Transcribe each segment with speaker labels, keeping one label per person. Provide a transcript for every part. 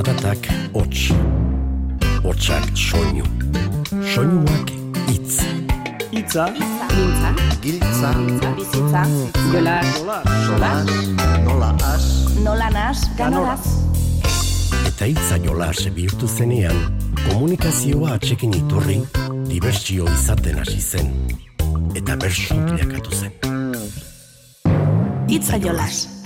Speaker 1: Zaratak hots, hotsak soinu, soinuak itz.
Speaker 2: Itza,
Speaker 3: Mintza,
Speaker 4: Giltza,
Speaker 3: bizitza, jola,
Speaker 2: sola,
Speaker 4: nola as,
Speaker 3: nola nas, ganoraz.
Speaker 1: Eta hitza jolas bihurtu zenean, komunikazioa atxekin iturri, dibertsio izaten hasi zen. Eta bersu bilakatu zen.
Speaker 3: Itza jolas.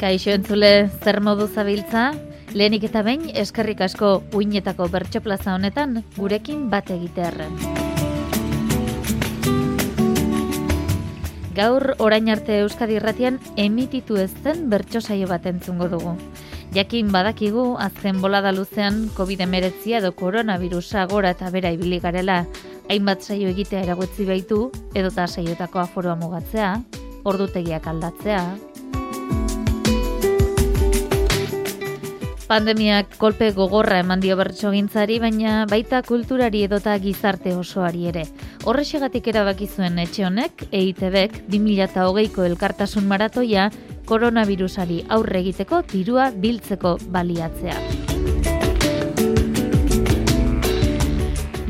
Speaker 5: Kaixo entzule, zer modu zabiltza? Lehenik eta behin eskerrik asko uinetako bertso plaza honetan gurekin bat egitearren. Gaur orain arte Euskadi Irratian emititu ez zen bertso saio bat entzungo dugu. Jakin badakigu azken bolada luzean COVID-19 edo koronavirusa gora eta bera ibili garela, hainbat saio egitea eragotzi baitu, edota saiotako aforoa mugatzea, ordutegiak aldatzea, Pandemiak kolpe gogorra eman dio bertsogintzari, baina baita kulturari edota gizarte osoari ere. Horrexegatik erabaki zuen etxe honek, EITBek 2008ko elkartasun maratoia koronavirusari aurre egiteko dirua biltzeko baliatzea.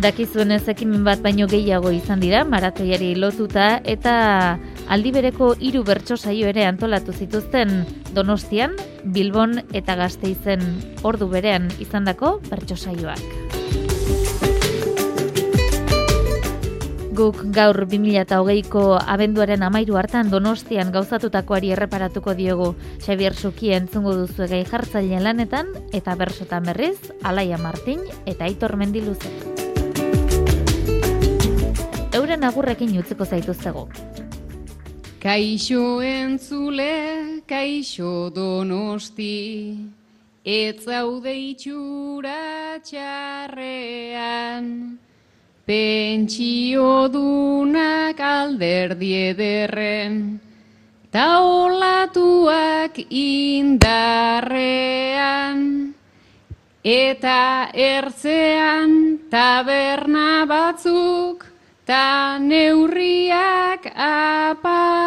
Speaker 5: Dakizuenez ekimen bat baino gehiago izan dira maratoiari lotuta eta aldi bereko hiru bertso saio ere antolatu zituzten Donostian, Bilbon eta Gasteizen ordu berean izandako bertso saioak. Guk gaur 2008ko abenduaren amairu hartan Donostian gauzatutakoari erreparatuko diogu Xavier Suki entzungo duzu gai jartzailean lanetan eta bersotan berriz Alaia Martin eta Aitor Mendiluze. Euren agurrekin utziko zaituztego.
Speaker 6: Kaixo entzule, kaixo donosti, ez zaude itxura txarrean, pentsio dunak alderdi ederren, ta olatuak indarrean, eta ertzean taberna batzuk, ta neurriak aparrean.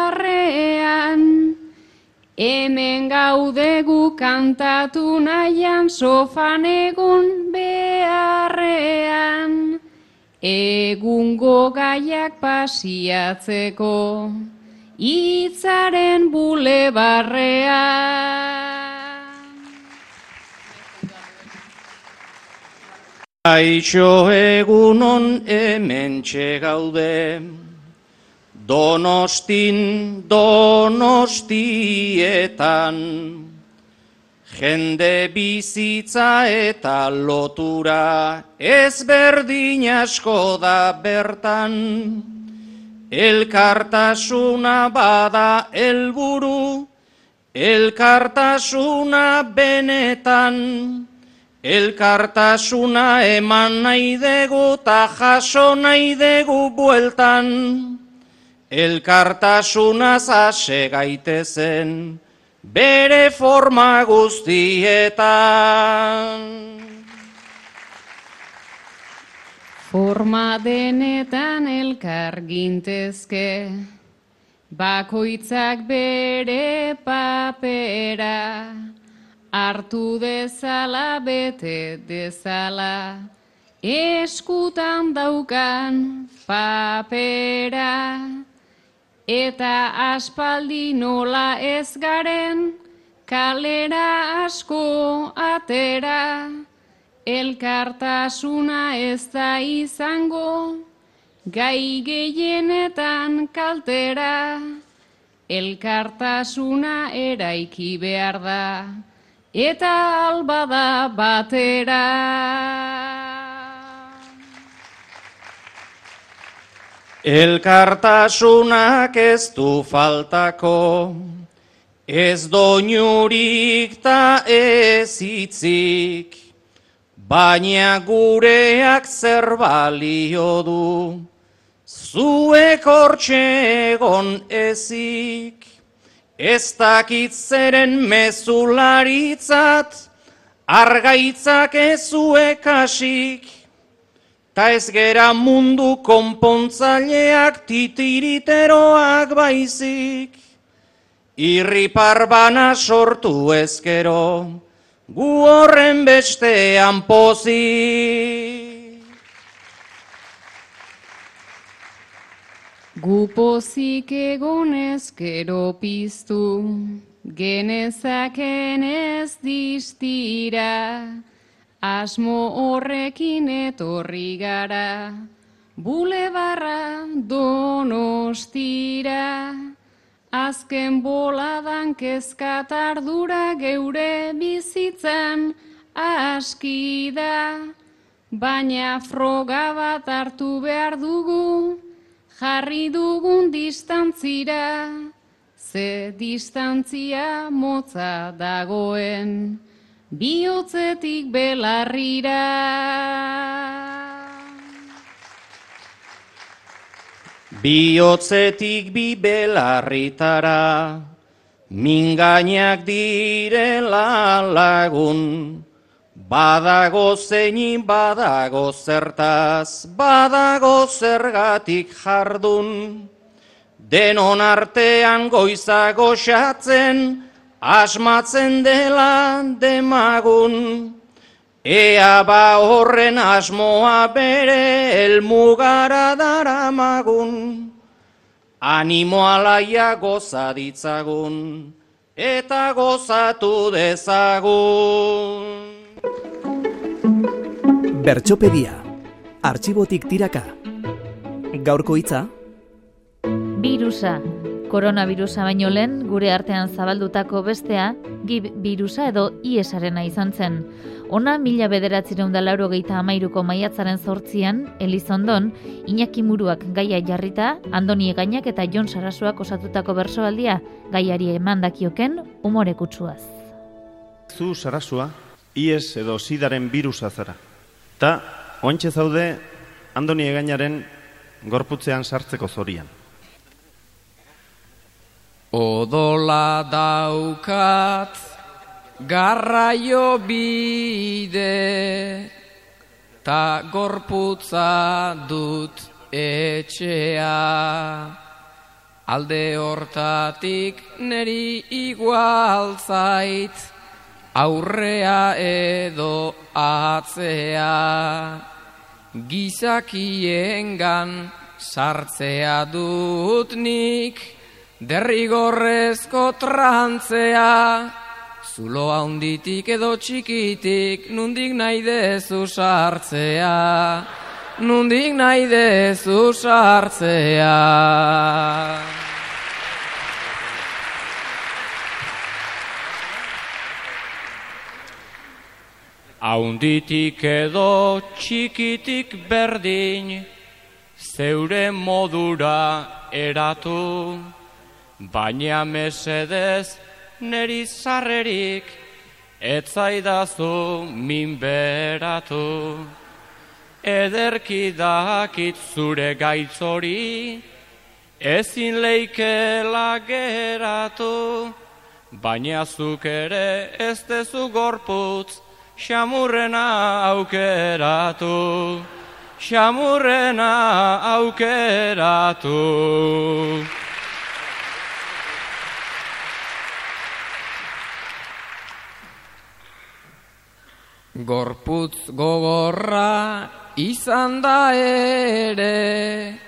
Speaker 6: Hemen gaudegu kantatu nahian sofan egun beharrean. Egungo gaiak pasiatzeko, itzaren bulebarrean.
Speaker 7: Aixo egunon hemen gaude, donostin donostietan, jende bizitza eta lotura ezberdin asko da bertan, elkartasuna bada helburu, elkartasuna benetan, Elkartasuna eman nahi dugu ta jaso nahi dugu bueltan. Elkartasuna zase gaitezen bere forma guztietan.
Speaker 6: Forma denetan elkar gintezke, bakoitzak bere papera, hartu dezala bete dezala, eskutan daukan papera, eta aspaldi nola ez garen, kalera asko atera, elkartasuna ez da izango, gai gehienetan kaltera, elkartasuna eraiki behar da, eta albada batera.
Speaker 7: Elkartasunak ez du faltako, ez doinurik ta ez hitzik, baina gureak zer balio du, zuek hortxe egon ezik. Ez dakit zeren mezularitzat, argaitzak ezuek hasik, Ta ez gera mundu konpontzaileak titiriteroak baizik. Irripar bana sortu ezkero, gu horren bestean pozik.
Speaker 6: Gu pozik egonez gero piztu, genezaken ez distira, asmo horrekin etorri gara, bulebarra donostira, azken boladan kezkat ardura geure bizitzan aski da, baina froga bat hartu behar dugu, jarri dugun distantzira, ze distantzia motza dagoen, bihotzetik belarrira.
Speaker 7: Biotzetik bi belarritara, mingainak direla lagun, badago zeini badago zertaz, badago zergatik jardun, denon artean goizago xatzen, asmatzen dela demagun, Ea ba horren asmoa bere elmugara daramagun, animo alaia goza ditzagun, eta gozatu dezagun.
Speaker 2: Bertxopedia. Artxibotik tiraka. Gaurko hitza,
Speaker 5: Birusa. Koronavirusa baino lehen gure artean zabaldutako bestea, gib virusa edo iesarena izan zen. Ona mila bederatzireun da lauro geita amairuko maiatzaren zortzian, Elizondon, Iñaki Muruak gaia jarrita, Andoni Egainak eta Jon Sarasuak osatutako bersoaldia gaiari emandakioken umore kutsuaz.
Speaker 8: Zu sarasua, ies edo sidaren birusa zara. Ta, ointxe zaude, Andoni Egainaren gorputzean sartzeko zorian.
Speaker 9: Odola daukat garraio bide ta gorputza dut etxea alde hortatik neri igual zait aurrea edo atzea gizakiengan sartzea dut nik derrigorrezko trantzea, zulo handitik edo txikitik, nundik nahi dezu sartzea, nundik nahi dezu sartzea.
Speaker 10: Haunditik edo txikitik berdin, zeure modura eratu, baina mesedez neri zarrerik, etzaidazu minberatu. Ederki dakit zure gaitzori, ezin leikela geratu, baina zuk ere ez dezu gorputz, xamurrena aukeratu, xamurrena aukeratu.
Speaker 9: Gorputz gogorra izan da ere,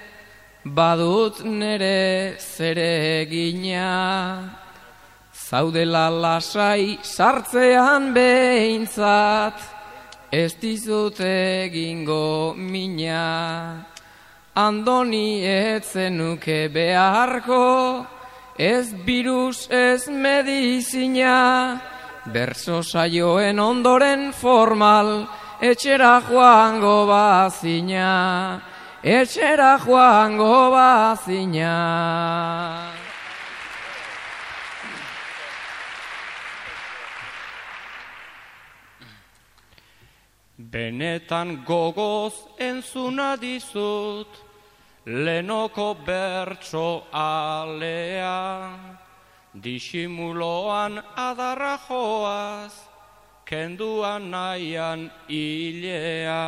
Speaker 9: badut nere zeregina, zaudela lasai sartzean behintzat, ez dizut egingo mina. Andoni etzenuke beharko, ez virus ez medizina, Berso saioen ondoren formal, etxera joango bazina, etxera joango bazina.
Speaker 10: Benetan gogoz entzuna dizut, lenoko bertso alea. Disimuloan adarra joaz, kenduan nahian hilea.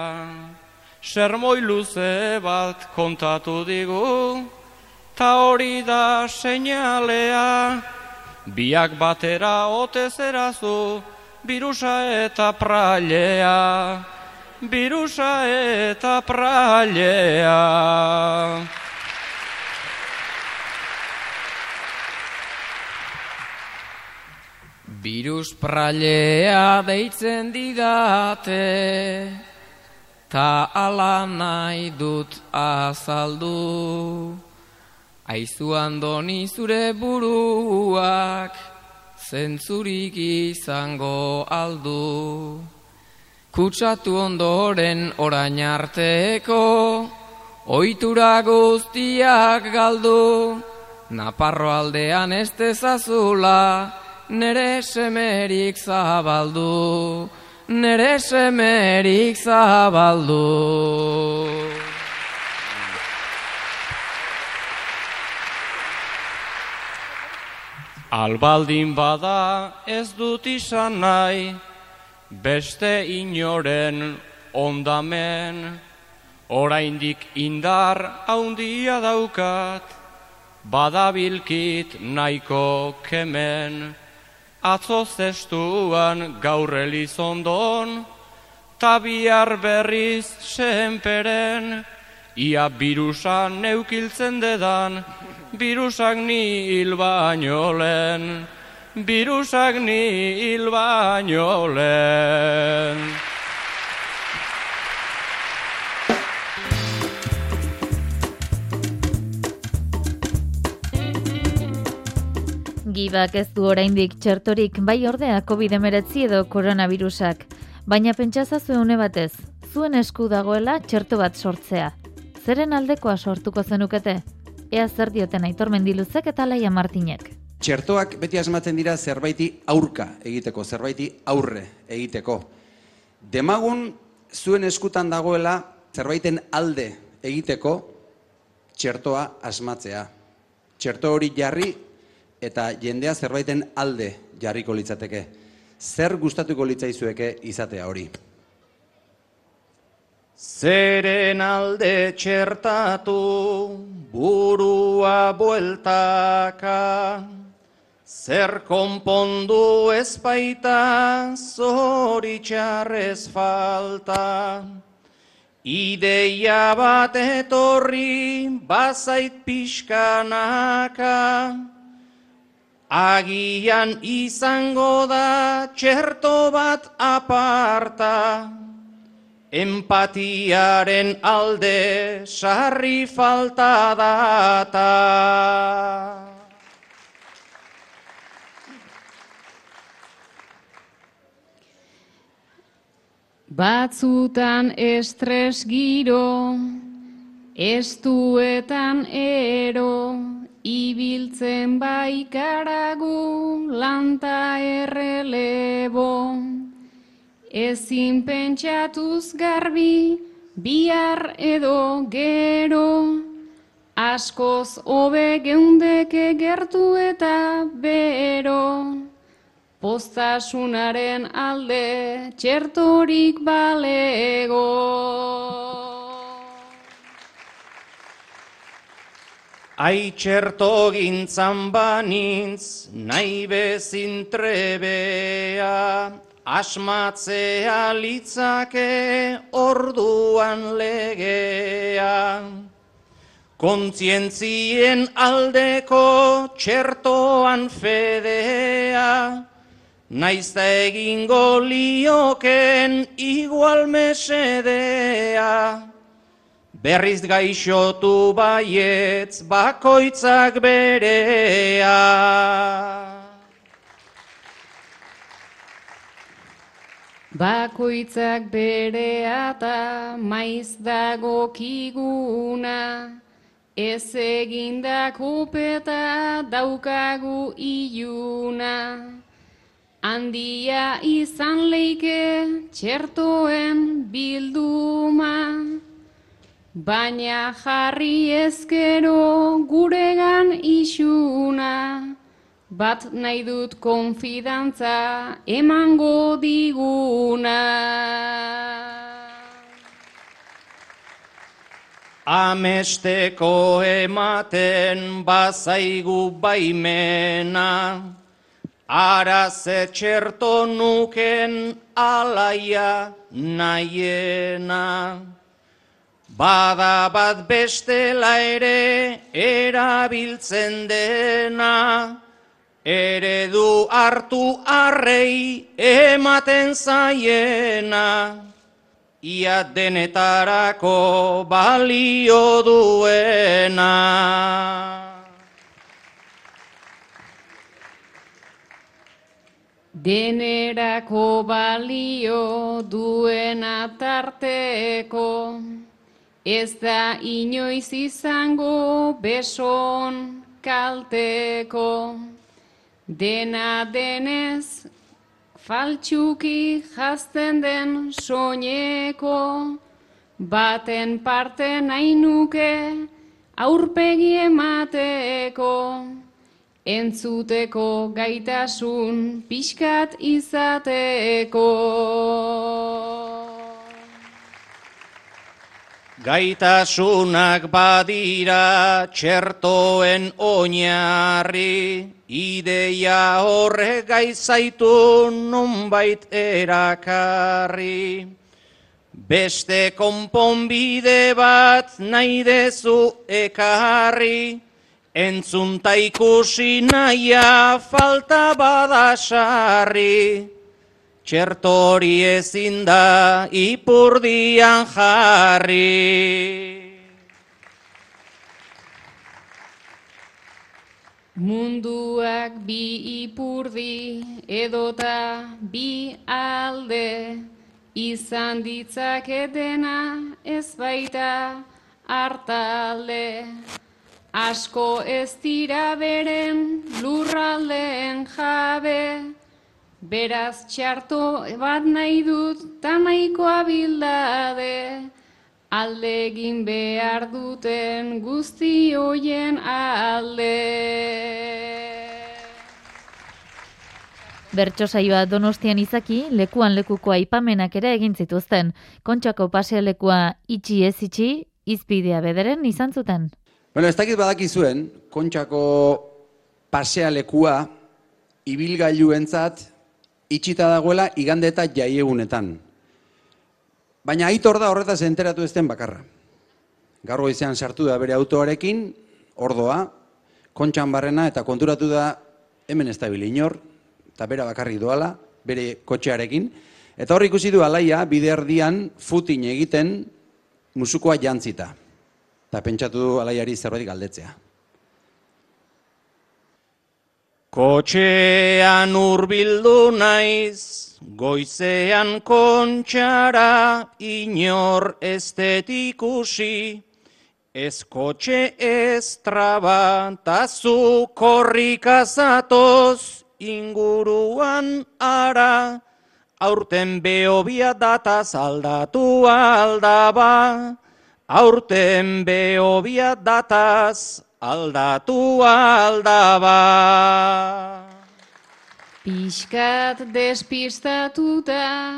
Speaker 10: sermoi luze bat kontatu digu, ta hori da seinalea, biak batera ote zerazu, birusa eta prailea, birusa eta prailea.
Speaker 9: Virus prailea deitzen didate, ta ala nahi dut azaldu. Aizu andoni zure buruak, zentzurik izango aldu. Kutsatu ondoren orain arteko, oitura guztiak galdu. Naparro aldean ez dezazula, nere semerik zabaldu, nere semerik zabaldu.
Speaker 10: Albaldin bada ez dut izan nahi, beste inoren ondamen, oraindik indar haundia daukat, badabilkit nahiko kemen, atzo zestuan gaur elizondon, tabiar berriz senperen, ia birusan neukiltzen dedan, birusak ni hil baino lehen, birusak ni hil baino lehen.
Speaker 5: Gibak ez du oraindik txertorik bai ordea COVID-19 edo koronavirusak, baina pentsazazu une batez, zuen esku dagoela txerto bat sortzea. Zeren aldekoa sortuko zenukete? Ea zer dioten aitor mendiluzek eta laia martinek.
Speaker 11: Txertoak beti asmatzen dira zerbaiti aurka egiteko, zerbaiti aurre egiteko. Demagun zuen eskutan dagoela zerbaiten alde egiteko txertoa asmatzea. Txerto hori jarri eta jendea zerbaiten alde jarriko litzateke. Zer gustatuko litzaizueke izatea hori?
Speaker 7: Zeren alde txertatu burua bueltaka, zer konpondu ez baita zoritxarrez falta. Ideia bat etorri bazait pixkanaka, agian izango da txerto bat aparta. Empatiaren alde sarri falta data.
Speaker 6: Batzutan estres giro, estuetan ero, ibiltzen baikaragu lanta errelebo. Ezin pentsatuz garbi, bihar edo gero, askoz hobe geundeke gertu eta bero. Postasunaren alde txertorik balego.
Speaker 7: Ai txerto gintzan banintz, nahi bezin trebea, asmatzea litzake orduan legea. Kontzientzien aldeko txertoan fedea, naizta egingo lioken igual mesedea. Berriz gaixotu baietz bakoitzak berea.
Speaker 6: Bakoitzak berea eta maiz dago kiguna, ez egindako peta daukagu iluna. Handia izan leike txertoen bilduma, baina jarri ezkero guregan isuna. Bat nahi dut konfidantza emango diguna.
Speaker 7: Amesteko ematen bazaigu baimena, ara txerto nuken alaia nahiena. Bada bat bestela ere erabiltzen dena, eredu hartu arrei ematen zaiena ia denetarako balio duena.
Speaker 6: Denerako balio duena tarteko, ez da inoiz izango beson kalteko. Dena denez faltsuki jazten den soineko, baten parte nahi nuke aurpegi emateko, entzuteko gaitasun pixkat izateko.
Speaker 7: Gaitasunak badira txertoen oinarri, ideia horre gaizaitu nunbait erakarri. Beste konponbide bat nahi dezu ekarri, entzunta ikusi nahia falta badasarri. Txertori ezin da ipurdian jarri.
Speaker 6: Munduak bi ipurdi edota bi alde izan ditzaketena ez baita hartalde. Asko ez dira beren lurraldeen jabe, Beraz txarto bat nahi dut tamaikoa bildade, alde egin behar duten guzti hoien alde.
Speaker 5: Bertso saioa donostian izaki, lekuan lekuko aipamenak ere egin zituzten. Kontxako pasea lekua itxi ez itxi, izpidea bederen izan zuten.
Speaker 11: Bueno, ez dakit badaki zuen, kontxako pasea lekua ibilgailu entzat, itxita dagoela igande eta jaiegunetan. Baina aitor da horretaz enteratu ezten bakarra. Garro izan sartu da bere autoarekin, ordoa, kontxan barrena eta konturatu da hemen ez da inor, eta bera bakarri doala, bere kotxearekin. Eta hor ikusi du alaia, bide erdian futin egiten musukoa jantzita. Eta pentsatu du alaiari zerbait galdetzea.
Speaker 7: Kotxean urbildu naiz, goizean kontxara, inor estetikusi, ez kotxe ez traba, tazu korrikazatoz inguruan ara, aurten behobia dataz aldatu aldaba, aurten behobia dataz aldatu aldaba.
Speaker 6: Piskat despistatuta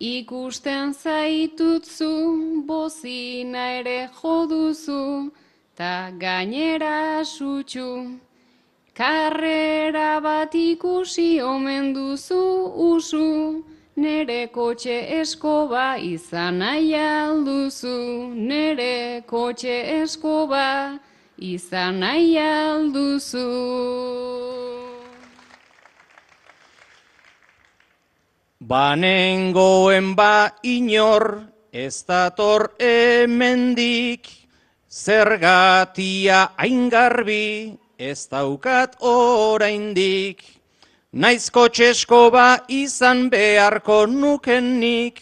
Speaker 6: ikusten zaitutzu, bozina ere joduzu, ta gainera sutxu. Karrera bat ikusi omen duzu usu, nere kotxe eskoba izan nahi alduzu, nere kotxe eskoba izan nahi alduzu.
Speaker 7: Banengoen ba inor ez dator emendik, zergatia aingarbi ez daukat oraindik. Naizko txesko ba izan beharko nukenik,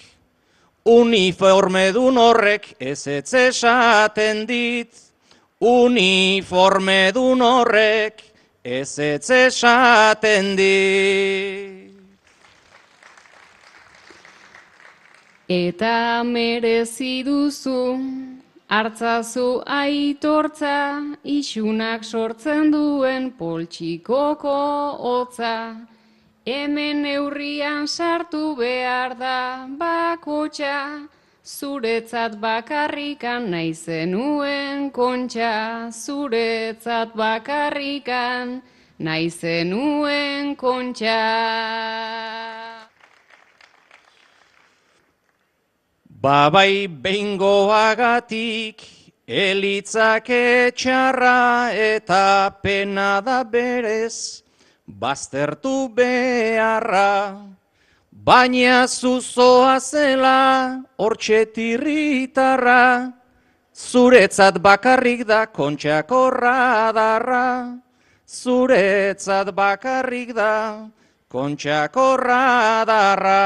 Speaker 7: uniforme dun horrek ez etzesaten dit. Uniforme dun horrek ez ez esaten di.
Speaker 6: Eta merezi duzu, hartzazu aitortza, isunak sortzen duen poltsikoko hotza. Hemen neurrian sartu behar da bakotxa, zuretzat bakarrikan nahi zenuen kontxa, zuretzat bakarrikan nahi zenuen kontxa.
Speaker 7: Babai behingoagatik elitzak etxarra eta pena da berez baztertu beharra. Baina zuzoa zela hortxetirritarra, zuretzat bakarrik da kontxako radarra. Zuretzat bakarrik da kontxako radarra.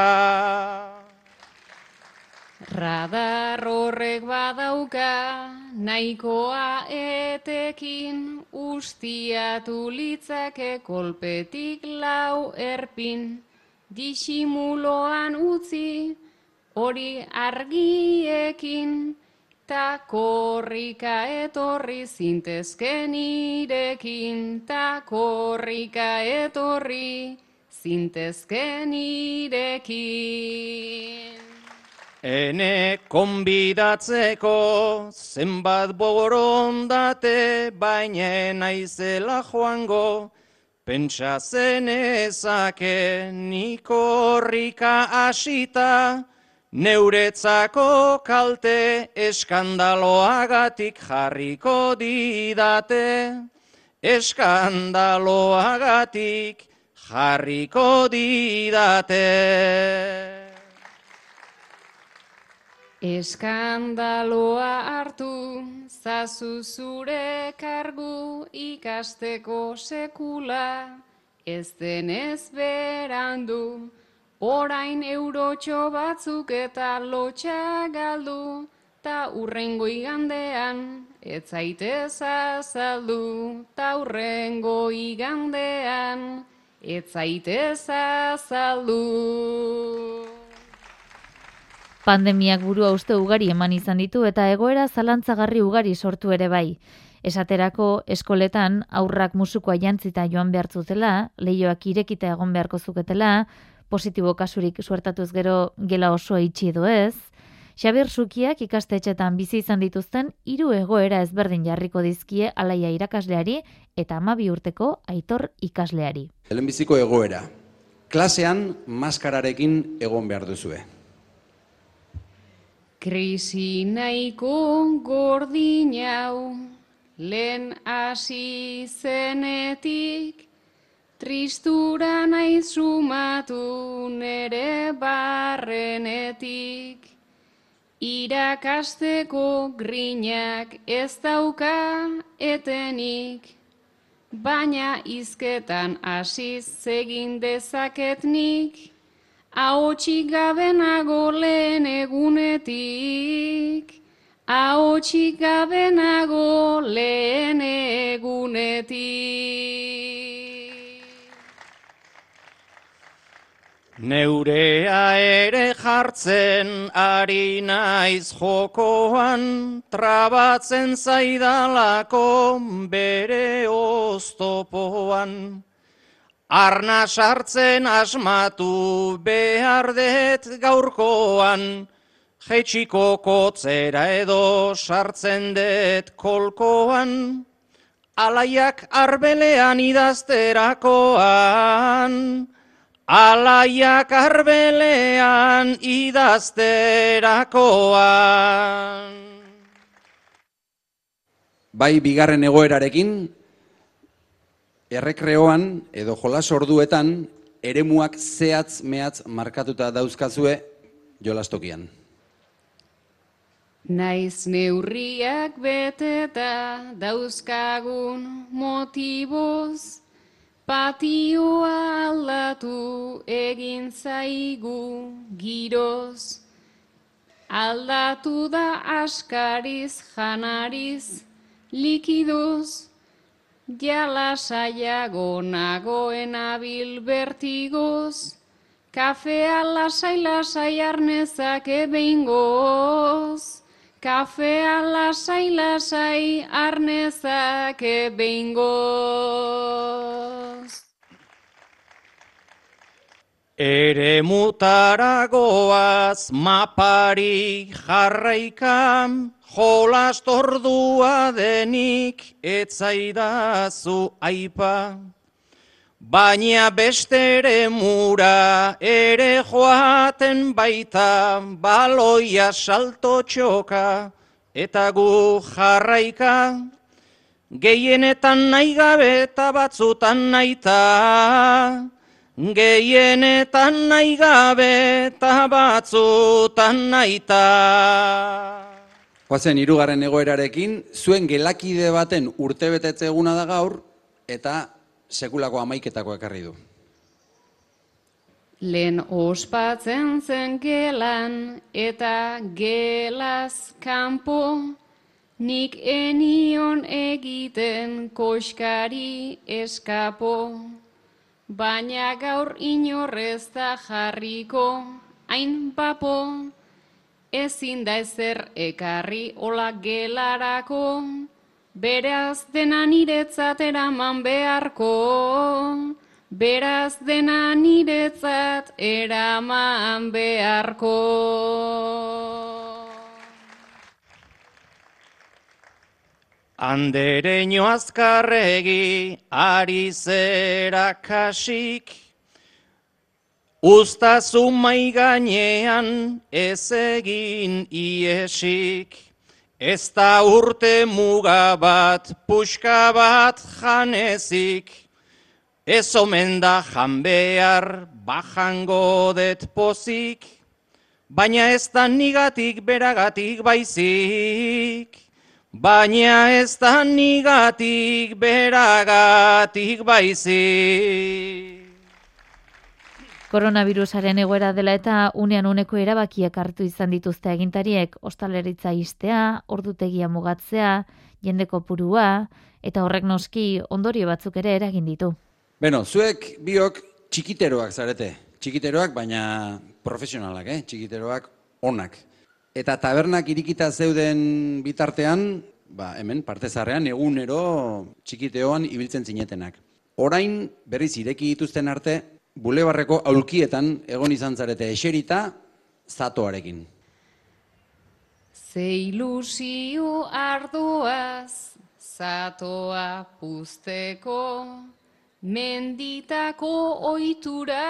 Speaker 6: Radar horrek badauka nahikoa etekin ustiatu litzake kolpetik lau erpin disimuloan utzi hori argiekin ta korrika etorri zintezken irekin ta korrika etorri zintezken irekin.
Speaker 7: Ene konbidatzeko zenbat borondate baina naizela joango pentsa zenezake nikorrika asita neuretzako kalte eskandaloagatik jarriko didate. Eskandaloagatik jarriko didate
Speaker 6: Eskandaloa hartu, zazu zure kargu ikasteko sekula, ez denez berandu, orain eurotxo batzuk eta lotxa galdu, ta urrengo igandean, ez zaitez azaldu, ta urrengo igandean, ez zaitez azaldu.
Speaker 5: Pandemiak burua uste ugari eman izan ditu eta egoera zalantzagarri ugari sortu ere bai. Esaterako eskoletan aurrak musukoa jantzita joan behar zutela, lehioak irekita egon beharko zuketela, positibo kasurik suertatuz gero gela oso itxi edo ez, Xabier Sukiak ikastetxetan bizi izan dituzten hiru egoera ezberdin jarriko dizkie alaia irakasleari eta amabi urteko aitor ikasleari.
Speaker 11: Helen biziko egoera. Klasean maskararekin egon behar duzue.
Speaker 6: Krisi nahiko gordin hau, lehen hasi zenetik, tristura nahi sumatu nere barrenetik. Irakasteko grinak ez dauka etenik, baina izketan hasiz zegin dezaketnik, Ahotxik gabe nago lehen egunetik, ahotxik gabe nago lehen egunetik.
Speaker 7: Neurea ere jartzen ari naiz jokoan, trabatzen zaidalako bere oztopoan. Arna sartzen asmatu behar det gaurkoan, jetxiko kotzera edo sartzen det kolkoan, alaiak arbelean idazterakoan, alaiak arbelean idazterakoan.
Speaker 11: Bai bigarren egoerarekin, errekreoan edo jolas orduetan eremuak zehatz mehatz markatuta dauzkazue jolastokian.
Speaker 6: Naiz neurriak beteta dauzkagun motiboz, patioa aldatu egin zaigu giroz. Aldatu da askariz janariz likidoz, Jala saiago nagoen abil bertigoz, kafea lasai lasai arnezake behingoz, kafea lasai lasai arnezake behingoz.
Speaker 7: Ere mutaragoaz mapari jarraikam, jolas tordua denik etzaidazu aipa. Baina bestere mura ere joaten baita, baloia salto txoka eta gu jarraika. Gehienetan nahi gabe eta batzutan naita, Gehienetan nahi gabe eta batzutan naita.
Speaker 11: Guazen, irugarren egoerarekin, zuen gelakide baten urtebetetze eguna da gaur, eta sekulako amaiketako ekarri du.
Speaker 6: Lehen ospatzen zen gelan eta gelaz kanpo, nik enion egiten koskari eskapo. Baina gaur inorrez da jarriko, hain papo, ezin da ezer ekarri ola gelarako, beraz dena niretzat eraman beharko, beraz dena niretzat eraman beharko.
Speaker 7: Andereño azkarregi ari zera kasik, Uztazu maiganean ez egin iesik, Ez da urte muga bat, puxka bat janezik, Ez omen da jan behar, bajango det pozik, Baina ez da nigatik beragatik baizik. Baina ez da nigatik beragatik baizi.
Speaker 5: Koronavirusaren egoera dela eta unean uneko erabakiak hartu izan dituzte egintariek ostaleritza istea, ordutegia mugatzea, jendeko purua, eta horrek noski ondorio batzuk ere eragin ditu.
Speaker 11: Beno, zuek biok txikiteroak zarete. Txikiteroak, baina profesionalak, eh? txikiteroak onak. Eta tabernak irikita zeuden bitartean, ba, hemen, partezarrean, egunero txikiteoan ibiltzen zinetenak. Orain, berriz ireki dituzten arte, bulebarreko aulkietan egon izan zarete eserita, zatoarekin.
Speaker 6: Ze ilusio arduaz, zatoa puzteko, menditako oitura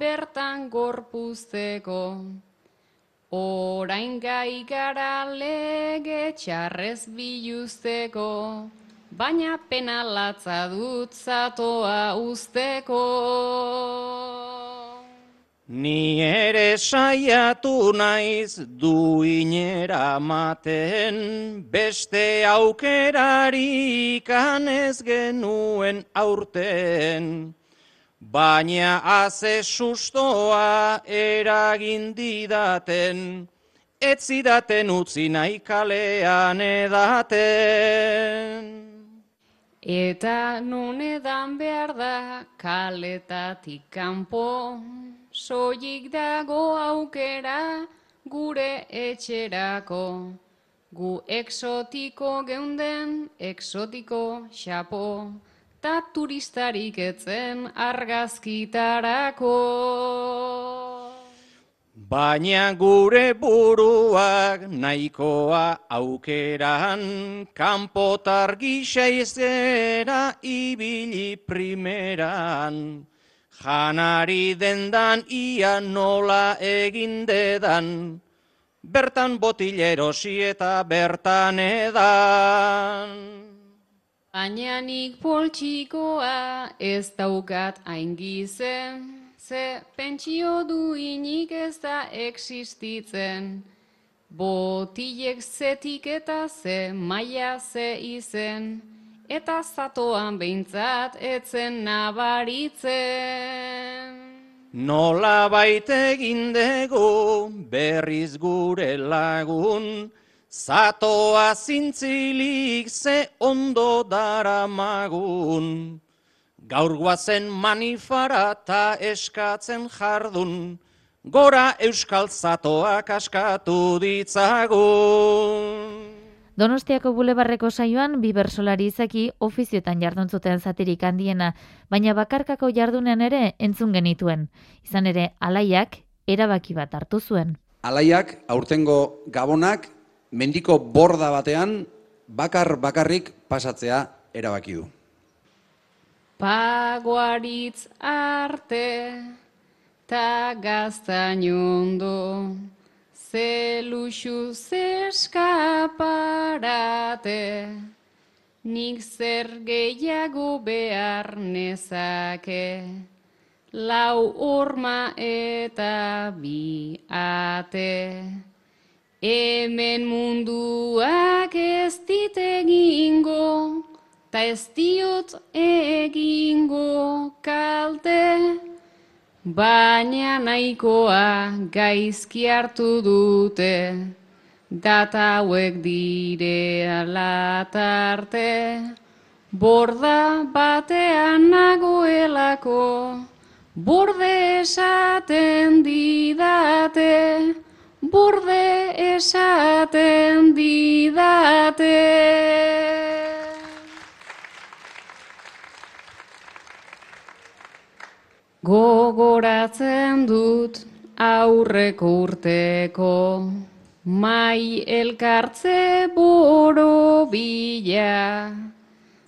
Speaker 6: bertan gorpuzteko. Orain gai gara lege txarrez biluzteko, baina penalatza dut zatoa usteko.
Speaker 7: Ni ere saiatu naiz duinera maten, beste aukerari kanez genuen aurten. Baina haze sustoa eragin didaten, ez zidaten utzi nahi kalean edaten.
Speaker 6: Eta non edan behar da kaletatik kanpo, soilik dago aukera gure etxerako. Gu exotiko geunden, exotiko xapo ta turistarik etzen argazkitarako.
Speaker 7: Baina gure buruak nahikoa aukeran, kanpotar gisa izera ibili primeran. Janari dendan ia nola egin dedan, bertan botilerosi eta bertan edan.
Speaker 6: Baina nik poltsikoa ez daukat aingizen, ze pentsio duinik ez da existitzen. Botilek zetik eta ze maia ze izen, eta zatoan behintzat etzen nabaritzen.
Speaker 7: Nola baite gindego berriz gure lagun, Zatoa zintzilik ze ondo dara magun, gaur guazen manifara ta eskatzen jardun, gora euskal zatoak askatu ditzagun.
Speaker 5: Donostiako bulebarreko saioan bi bersolari izaki ofizioetan jardun zuten zatirik handiena, baina bakarkako jardunean ere entzun genituen. Izan ere, alaiak erabaki bat hartu zuen.
Speaker 11: Alaiak, aurtengo gabonak, mendiko borda batean, bakar bakarrik pasatzea erabaki du.
Speaker 6: Pagoaritz arte, ta gaztainondo, zeluxu zeskaparate, nik zer gehiago behar nezake, lau urma eta bi ate. Hemen munduak ez dit egingo, ta ez diot egingo kalte. Baina nahikoa gaizki hartu dute, data hauek dire alatarte. Borda batean nagoelako, borde esaten didate, borde esaten didate. Gogoratzen dut aurreko urteko, mai elkartze boro bila,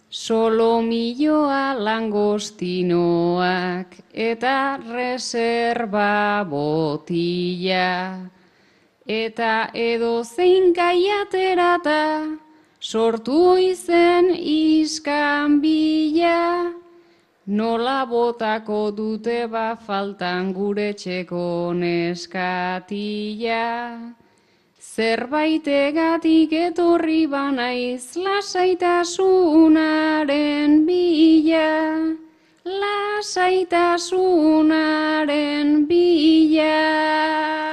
Speaker 6: solo milloa langostinoak eta reserva botila. Eta edo zein gaiaterata, sortu izen iskan bila, Nola botako dute ba faltan gure txeko neskatila. Zerbait egatik etorri banaiz lasaitasunaren bila. Lasaitasunaren bila.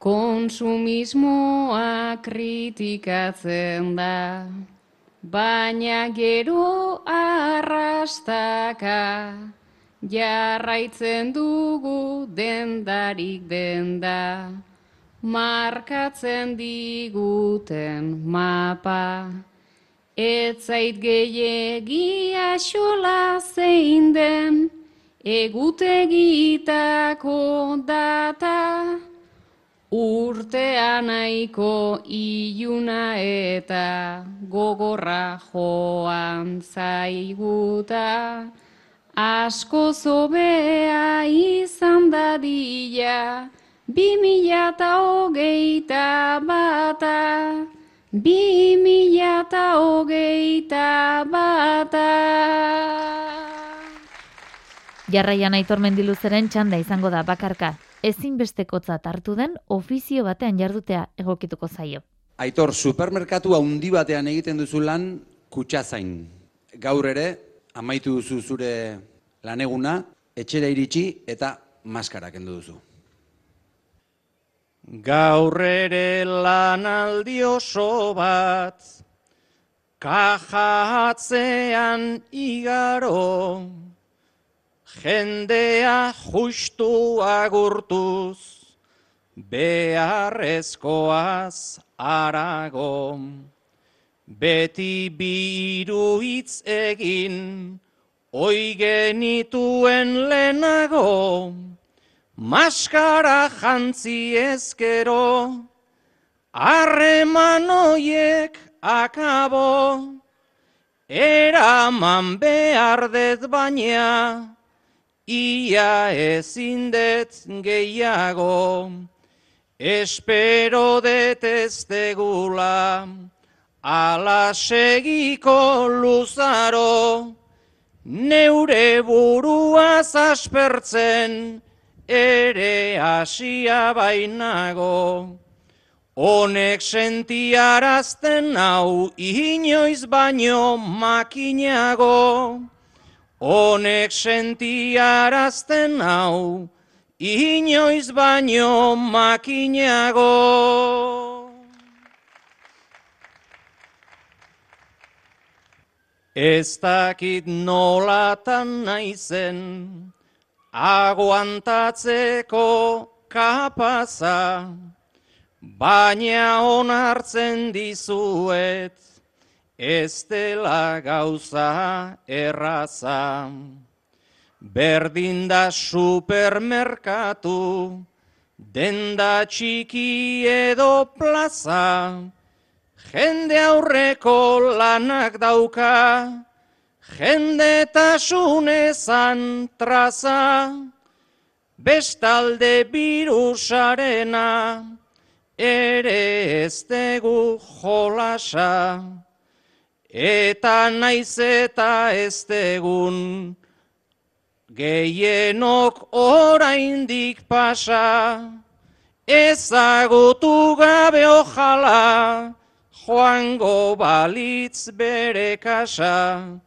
Speaker 6: Konsumismoa kritikatzen da, baina gero arrastaka, jarraitzen dugu dendarik denda, markatzen diguten mapa. Ez zait gehiegi asola zein den, egutegitako data, Urtea nahiko iluna eta gogorra joan zaiguta, asko zobea izan dadila, bi mila eta hogeita bata, bi mila eta hogeita bata.
Speaker 5: Jarraian aitor mendiluzeren txanda izango da bakarka, ezinbestekotzat hartu den ofizio batean jardutea egokituko zaio.
Speaker 11: Aitor, supermerkatu handi batean egiten duzu lan kutsazain. Gaur ere, amaitu duzu zure laneguna, etxera iritsi eta maskara kendu duzu.
Speaker 7: Gaur ere lanaldi oso bat, kaja igaro, jendea justu agurtuz, beharrezkoaz arago, beti biru hitz egin, oi genituen lehenago, maskara jantzi ezkero, harreman oiek akabo, eraman behar dez baina, ia ezin det gehiago, espero detestegula, ala segiko luzaro, neure burua zaspertzen, ere hasia bainago. Honek sentiarazten hau inoiz baino makinago. Honek sentiarazten hau, inoiz baino makinago. Ez dakit nolatan naizen, aguantatzeko kapaza, baina onartzen dizuet, ez dela gauza erraza. Berdin da supermerkatu, denda txiki edo plaza, jende aurreko lanak dauka, jende tasunezan traza, bestalde birusarena, ere ez dugu jolasa, eta naiz eta ez degun, gehienok oraindik pasa, ezagutu gabe ojala, joango balitz bere kasa,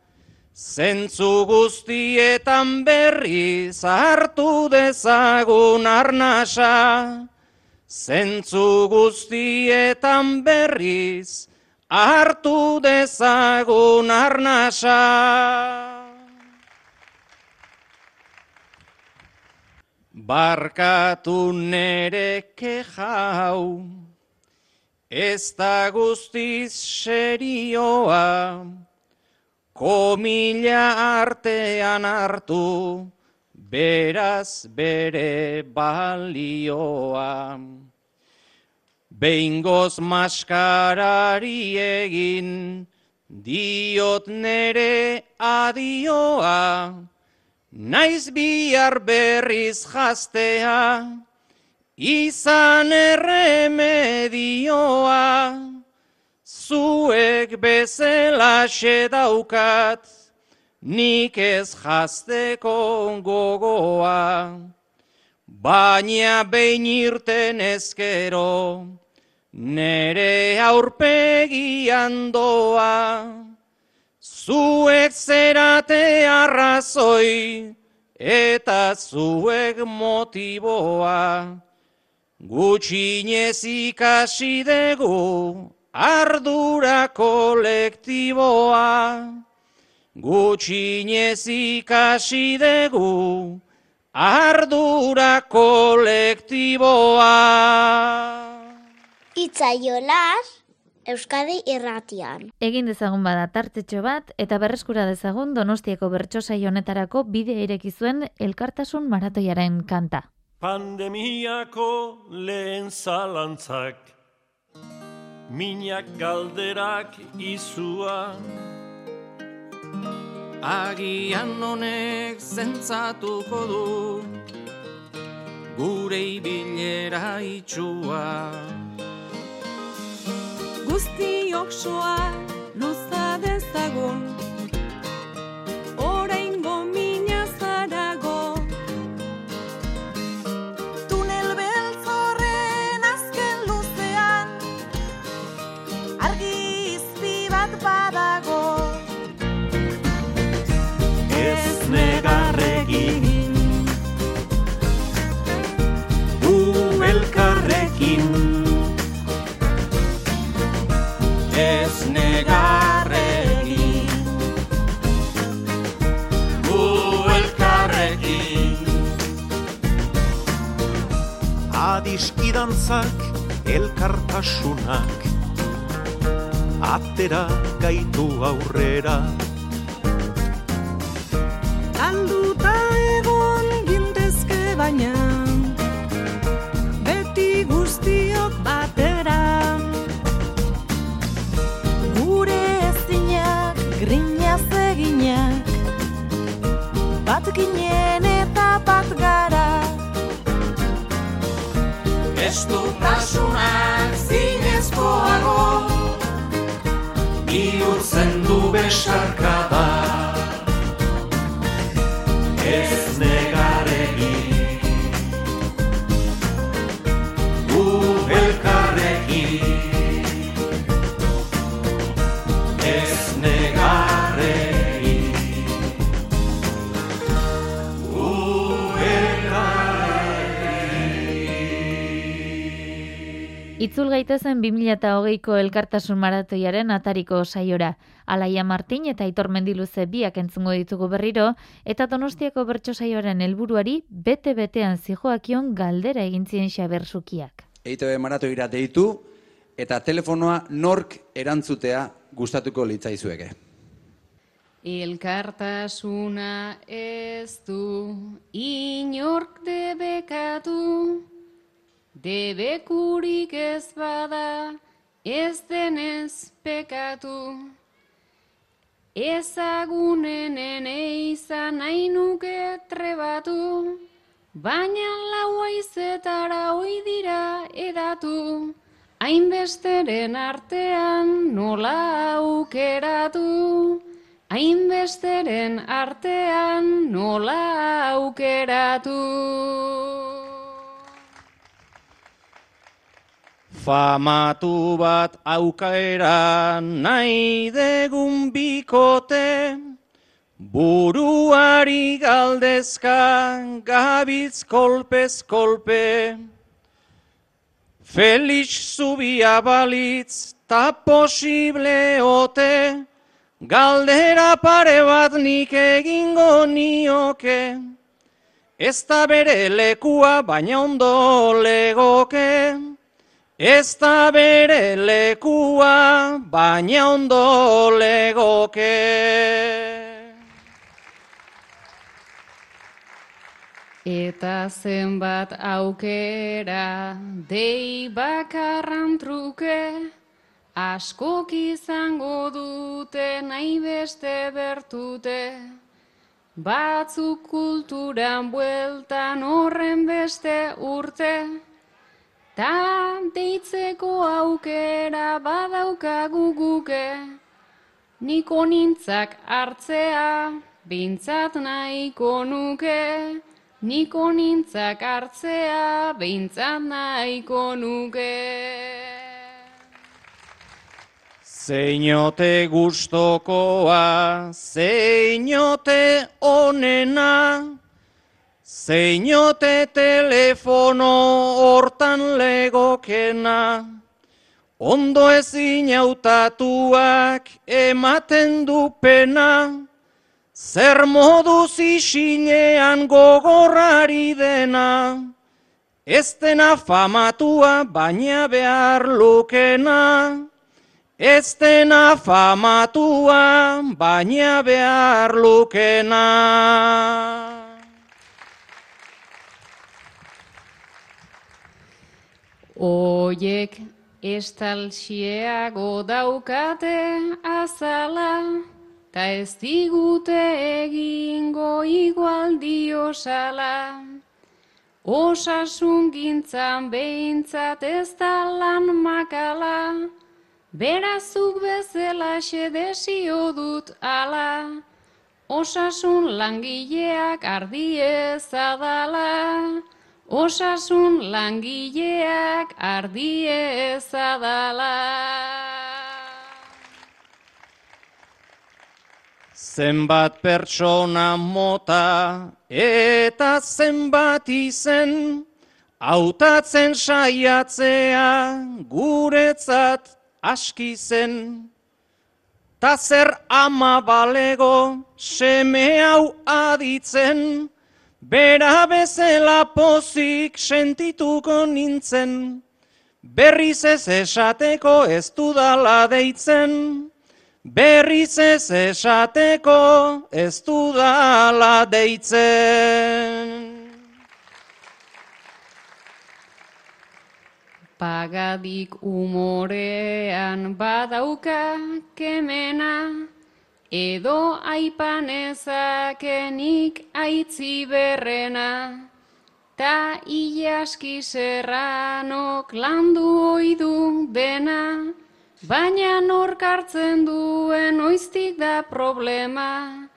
Speaker 7: zentzu guztietan berri zartu dezagun arnasa, zentzu guztietan berriz hartu dezagun arnasa. Barkatu nere kejau, ez da guztiz serioa, komila artean hartu, beraz bere balioa. Behingoz maskarari egin, diot nere adioa, Naiz bihar berriz jaztea, izan erremedioa, zuek bezela daukat, nik ez jazteko gogoa. Baina behin irten ezkero, nere aurpegian doa. Zuek zerate arrazoi eta zuek motiboa. Gutxinez ikasi dugu ardura kolektiboa. Gutxinez ikasi dugu ardura kolektiboa.
Speaker 12: Itzaiolas, Euskadi irratian.
Speaker 5: Egin dezagun bada tartetxo bat eta berreskura dezagun Donostiako bertsosai honetarako bide ireki zuen elkartasun maratoiaren kanta.
Speaker 13: Pandemiako lehen zalantzak Minak galderak izua
Speaker 9: Agian honek zentzatuko du Gure ibilera itxua
Speaker 14: guztiok soa luza dezagun. Oraingo mina
Speaker 13: Adiskidantzak elkartasunak. Atera gaitu aurrera.
Speaker 14: Alduta egon gintezke baina Beti guztiok batera. Eginak Bat ginen eta bat gara
Speaker 9: Ez du tasunak zinezkoago Bihurtzen du besarkada Ez
Speaker 5: Itzul gaitezen 2008ko elkartasun maratoiaren atariko saiora. Alaia Martin eta Aitor Mendiluze biak entzungo ditugu berriro, eta Donostiako bertso saioaren helburuari bete-betean zijoakion galdera egintzien xabersukiak.
Speaker 11: EITB maratoira deitu, eta telefonoa nork erantzutea gustatuko litzaizueke.
Speaker 6: Elkartasuna ez du inork debekatu, debekurik ez bada ez denez pekatu. Ezagunenen eizan nuke trebatu, baina laua izetara oi dira edatu, hainbesteren artean nola aukeratu. Hainbesteren artean nola aukeratu.
Speaker 7: Famatu bat aukaera nahi degun bikote, buruari galdezka gabiltz kolpez kolpe. Felix zubia balitz ta posible ote, Galdera pare bat nik egingo nioke, ez da bere lekua baina ondo legoke. Ez da bere lekua baina ondo legoke.
Speaker 6: Eta zenbat aukera dei bakarran truke, Askok izango dute nahi beste bertute, batzuk kulturan bueltan horren beste urte, ta deitzeko aukera badaukagu guke, niko nintzak hartzea, bintzat nahiko nuke, niko nintzak hartzea, bintzat nahiko nuke.
Speaker 7: Zeinote gustokoa, zeinote onena, zeinote telefono hortan legokena, ondo ezin hautatuak ematen du pena, zer moduz isilean gogorrari dena, ez dena famatua baina behar lukena, Ez dena famatua, baina behar lukena.
Speaker 6: Oiek estalxieago daukate azala, ta ez digute egingo igual diosala. Osasun gintzan behintzat ez da lan makala, Berazuk bezala xedesio dut ala, osasun langileak ardiez adala, osasun langileak ardiez adala.
Speaker 7: Zenbat pertsona mota eta zenbat izen, hautatzen saiatzea guretzat aski zen, ta zer ama balego seme hau aditzen, bera bezela pozik sentituko nintzen, berriz ez esateko ez dudala deitzen, berriz ez esateko ez dudala deitzen.
Speaker 6: Pagadik umorean badauka kemena, edo aipanezakenik aitzi berrena, ta iaski serranok landu oidu dena, baina norkartzen duen oiztik da problema,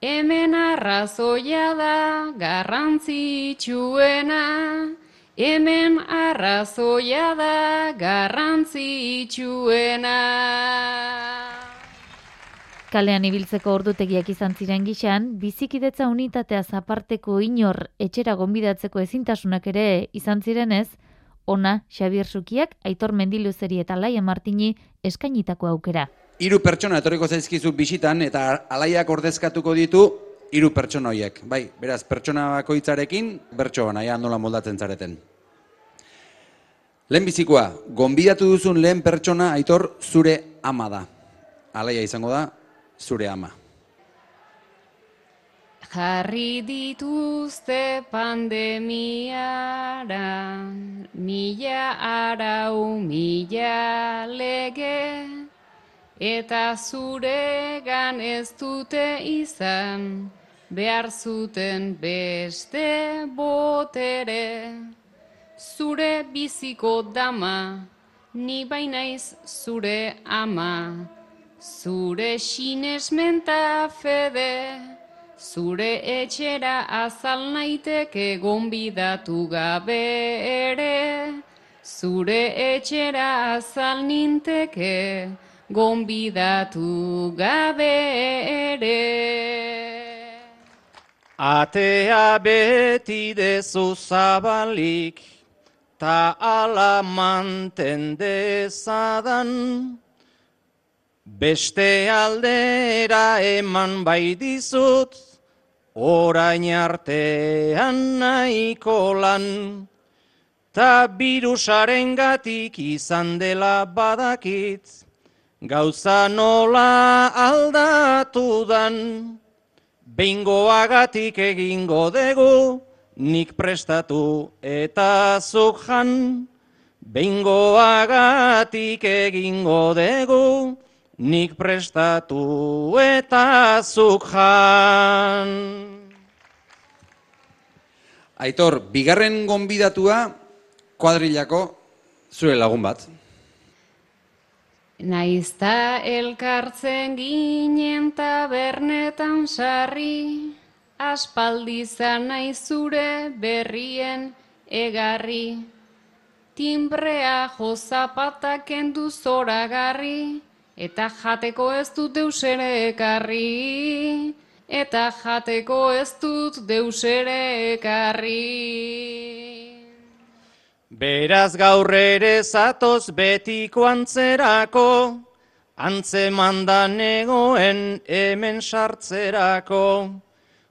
Speaker 6: hemen arrazoia da garrantzitsuena, Hemen arrazoia da garrantzitsuena.
Speaker 5: Kalean ibiltzeko ordutegiak izan ziren gixan, bizikidetza unitatea zaparteko inor etxera gonbidatzeko ezintasunak ere izan zirenez, ona Xabier Sukiak, Aitor Mendiluzeri eta Laia Martini eskainitako aukera.
Speaker 11: Hiru pertsona etorriko zaizkizu bisitan eta alaiak ordezkatuko ditu hiru pertsona horiek. Bai, beraz, pertsona bakoitzarekin bertso naia nola moldatzen zareten. Lehen bizikoa, gonbidatu duzun lehen pertsona aitor zure ama da. Alaia izango da, zure ama.
Speaker 6: Jarri dituzte pandemiara, mila arau, mila lege, eta zuregan ez dute izan, behar zuten beste botere. Zure biziko dama, ni bainaiz zure ama, zure sinesmenta fede, zure etxera azal naiteke gonbidatu gabe ere, zure etxera azal ninteke gonbidatu gabe ere.
Speaker 7: Atea beti dezu zabalik, ta ala manten dezadan. Beste aldera eman bai dizut, orain artean nahiko lan. Ta birusaren gatik izan dela badakit, gauza nola aldatu dan. Behingoagatik egingo dugu, nik prestatu eta zuk jan. Behingoagatik egingo dugu, nik prestatu eta zuk jan.
Speaker 11: Aitor, bigarren gonbidatua kuadrilako zure lagun bat.
Speaker 6: Naizta elkartzen ginen tabernetan sarri, aspaldizan naiz zure berrien egarri. Timbrea jo zapatak kendu zoragarri, eta jateko ez dut deusere ekarri. Eta jateko ez dut deusere ekarri.
Speaker 7: Beraz gaur ere zatoz betiko antzerako, antzemandan egoen hemen sartzerako.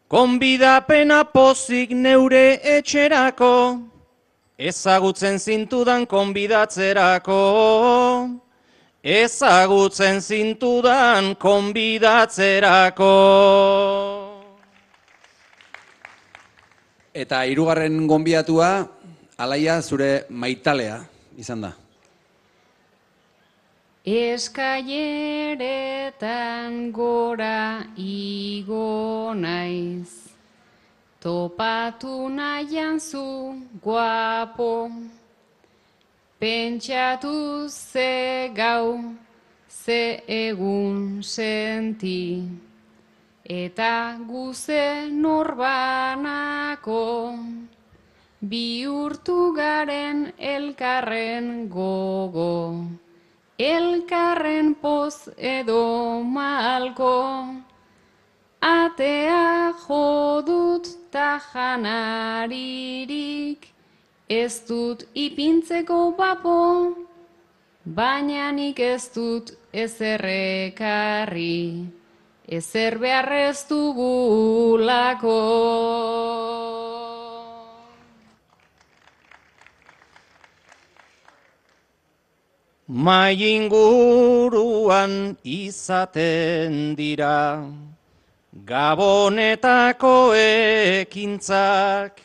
Speaker 7: Konbidapena pozik neure etxerako, ezagutzen zintudan konbidatzerako. Ezagutzen zintudan konbidatzerako.
Speaker 11: Eta hirugarren gonbidatua, alaia zure maitalea izan da.
Speaker 6: Eskaileretan gora igo naiz, topatu nahian zu guapo, pentsatu ze gau, ze egun senti, eta guze norbanako, bihurtu garen elkarren gogo. Elkarren poz edo malko, atea jodut ta janaririk, ez dut ipintzeko bapo, baina nik ez dut ezerrekarri, ezer beharrez dugulako.
Speaker 7: Mai inguruan izaten dira, Gabonetako ekintzak,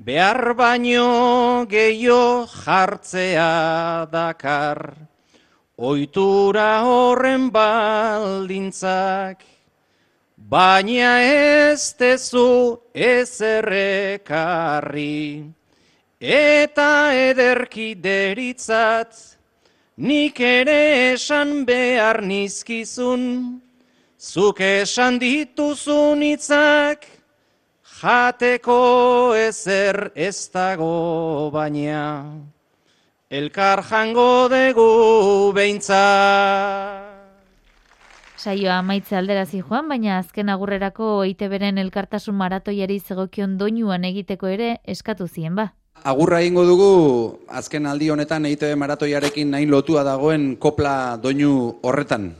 Speaker 7: behar baino gehiago jartzea dakar, oitura horren baldintzak, baina ez tezu ezerrekarri, eta ederki deritzat, Nik ere esan behar nizkizun, zuk esan dituzun hitzak, jateko ezer ez dago baina, elkar jango dugu beintza.
Speaker 5: Saioa amaitze alderazi joan, baina azken agurrerako EITBren elkartasun maratoiari zegokion doinuan egiteko ere eskatu zien ba.
Speaker 11: agurra egingo dugu azken aldi honetan EITB maratoiarekin nahi lotua dagoen kopla doinu horretan.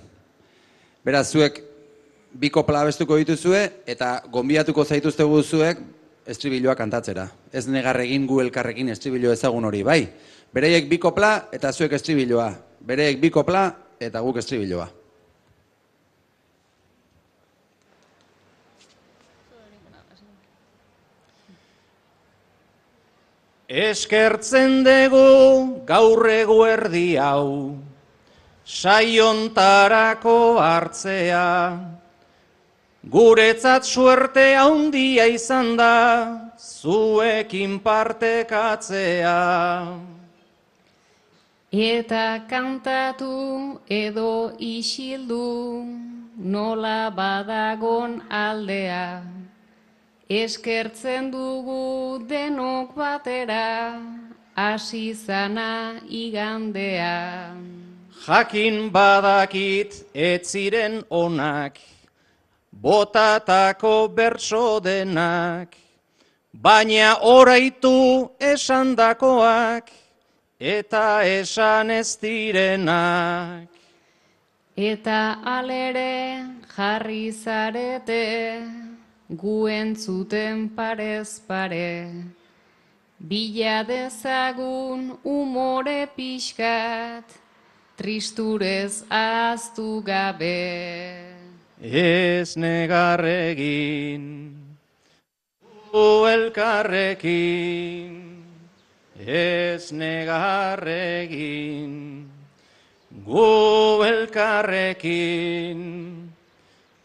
Speaker 11: Beraz, zuek bi kopla abestuko dituzue eta gonbiatuko zaituztegu zuek estribiloa kantatzera. Ez negarregin gu elkarrekin estribilo ezagun hori, bai. Bereiek bi kopla eta zuek estribiloa. Bereiek bi kopla eta guk estribiloa.
Speaker 7: Eskertzen dugu gaur eguerdi hau, saiontarako hartzea, guretzat suerte handia izan da, zuekin partekatzea.
Speaker 6: Eta kantatu edo isildu, nola badagon aldea, eskertzen dugu denok batera, hasi zana igandea.
Speaker 7: Jakin badakit ez ziren onak, botatako berso denak, baina oraitu esandakoak, eta esan ez direnak.
Speaker 6: Eta alere jarri zarete, guen zuten parez pare. Bila dezagun umore pixkat, tristurez aztu gabe.
Speaker 7: Ez negarregin, gu elkarrekin, ez negarregin, gu elkarrekin.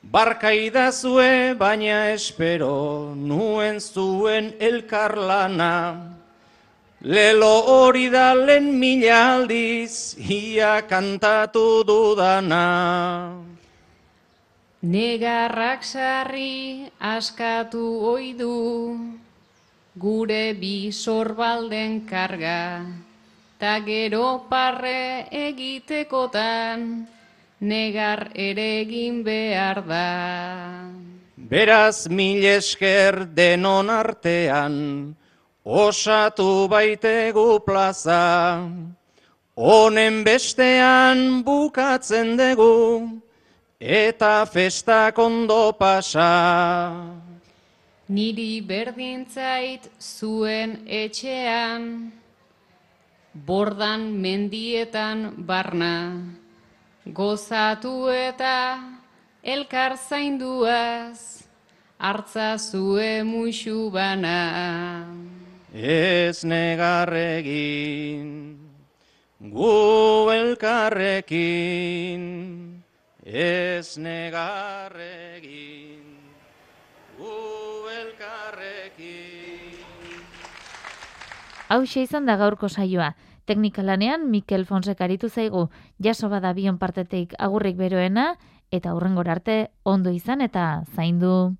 Speaker 7: Barkaidazue baina espero nuen zuen elkarlana, Lelo hori da lehen mila aldiz, ia kantatu dudana.
Speaker 6: Negarrak sarri askatu oidu, gure bi sorbalden karga, ta gero parre egitekotan, negar ere egin behar da.
Speaker 7: Beraz mil esker denon artean, osatu baitegu plaza, honen bestean bukatzen dugu, eta festak ondo pasa.
Speaker 6: Niri berdintzait zuen etxean, bordan mendietan barna, gozatu eta elkar zainduaz, hartza zue muixu bana.
Speaker 7: Ez negarregin, gu elkarrekin, ez negarregin, gu elkarrekin.
Speaker 5: Hau izan da gaurko saioa. Teknikalanean Mikel Fonsek aritu zaigu jaso bada bion partetik agurrik beroena eta hurrengora arte ondo izan eta zaindu.